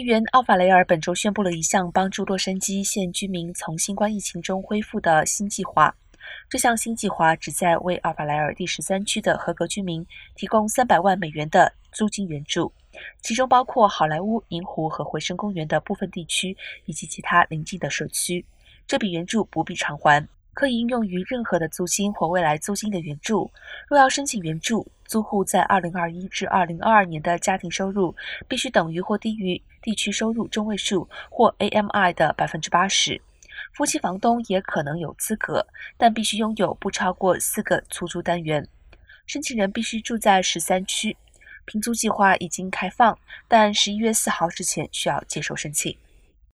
议员奥法雷尔本周宣布了一项帮助洛杉矶县居民从新冠疫情中恢复的新计划。这项新计划旨在为奥法莱尔第十三区的合格居民提供三百万美元的租金援助，其中包括好莱坞、银湖和回声公园的部分地区以及其他邻近的社区。这笔援助不必偿还，可以应用于任何的租金或未来租金的援助。若要申请援助，租户在2021至2022年的家庭收入必须等于或低于地区收入中位数或 AMI 的百分之八十。夫妻房东也可能有资格，但必须拥有不超过四个出租单元。申请人必须住在十三区。平租计划已经开放，但十一月四号之前需要接受申请。